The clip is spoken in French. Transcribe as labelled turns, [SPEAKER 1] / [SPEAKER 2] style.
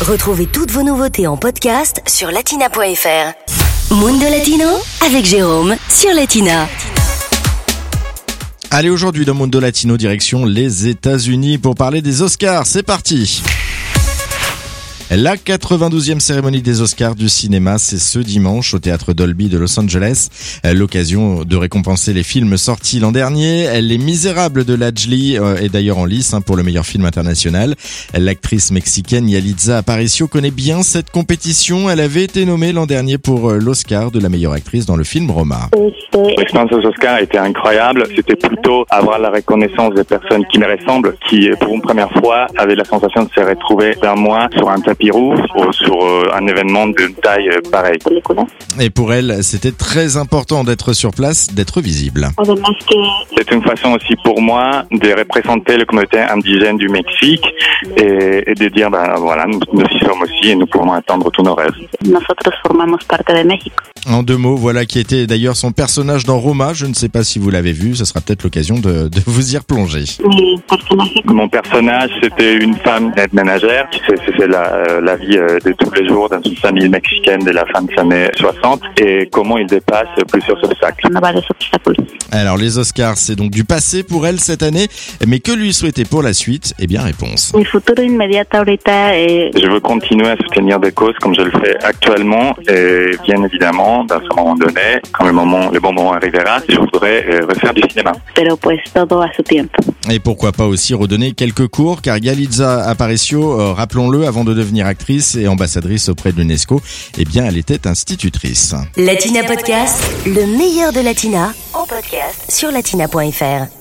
[SPEAKER 1] Retrouvez toutes vos nouveautés en podcast sur latina.fr. Mundo Latino avec Jérôme sur Latina.
[SPEAKER 2] Allez, aujourd'hui dans Mundo Latino, direction les États-Unis pour parler des Oscars. C'est parti! La 92e cérémonie des Oscars du cinéma, c'est ce dimanche au théâtre Dolby de Los Angeles. L'occasion de récompenser les films sortis l'an dernier. Les Misérables de Lajli euh, est d'ailleurs en lice hein, pour le meilleur film international. L'actrice mexicaine Yalitza Aparicio connaît bien cette compétition. Elle avait été nommée l'an dernier pour euh, l'Oscar de la meilleure actrice dans le film Roma.
[SPEAKER 3] Pirou sur euh, un événement d'une taille euh, pareille.
[SPEAKER 2] Et pour elle, c'était très important d'être sur place, d'être visible.
[SPEAKER 3] C'est une façon aussi pour moi de représenter le communauté indigène du Mexique et, et de dire, ben voilà, nous, nous, y sommes aussi et nous pouvons atteindre tous nos rêves.
[SPEAKER 4] De.
[SPEAKER 2] En deux mots, voilà qui était d'ailleurs son personnage dans Roma. Je ne sais pas si vous l'avez vu, ce sera peut-être l'occasion de, de, vous y replonger.
[SPEAKER 3] Mon personnage, c'était une femme aide ménagère. C'est la, la vie euh, de tous les jours dans une famille mexicaine de la fin des années 60 et comment il dépasse plusieurs obstacles.
[SPEAKER 2] Alors les Oscars, c'est donc du passé pour elle cette année, mais que lui souhaiter pour la suite? Eh bien réponse.
[SPEAKER 3] Je veux continuer à soutenir des causes comme je le fais actuellement et bien évidemment, dans ce moment donné, quand le moment, le bon moment arrivera, je voudrais euh, refaire du cinéma.
[SPEAKER 4] Pero pues todo a su tiempo.
[SPEAKER 2] Et pourquoi pas aussi redonner quelques cours, car Galitza Aparicio, euh, rappelons-le, avant de devenir actrice et ambassadrice auprès de l'UNESCO, eh bien elle était institutrice.
[SPEAKER 1] Latina Podcast, le meilleur de Latina, en podcast sur latina.fr.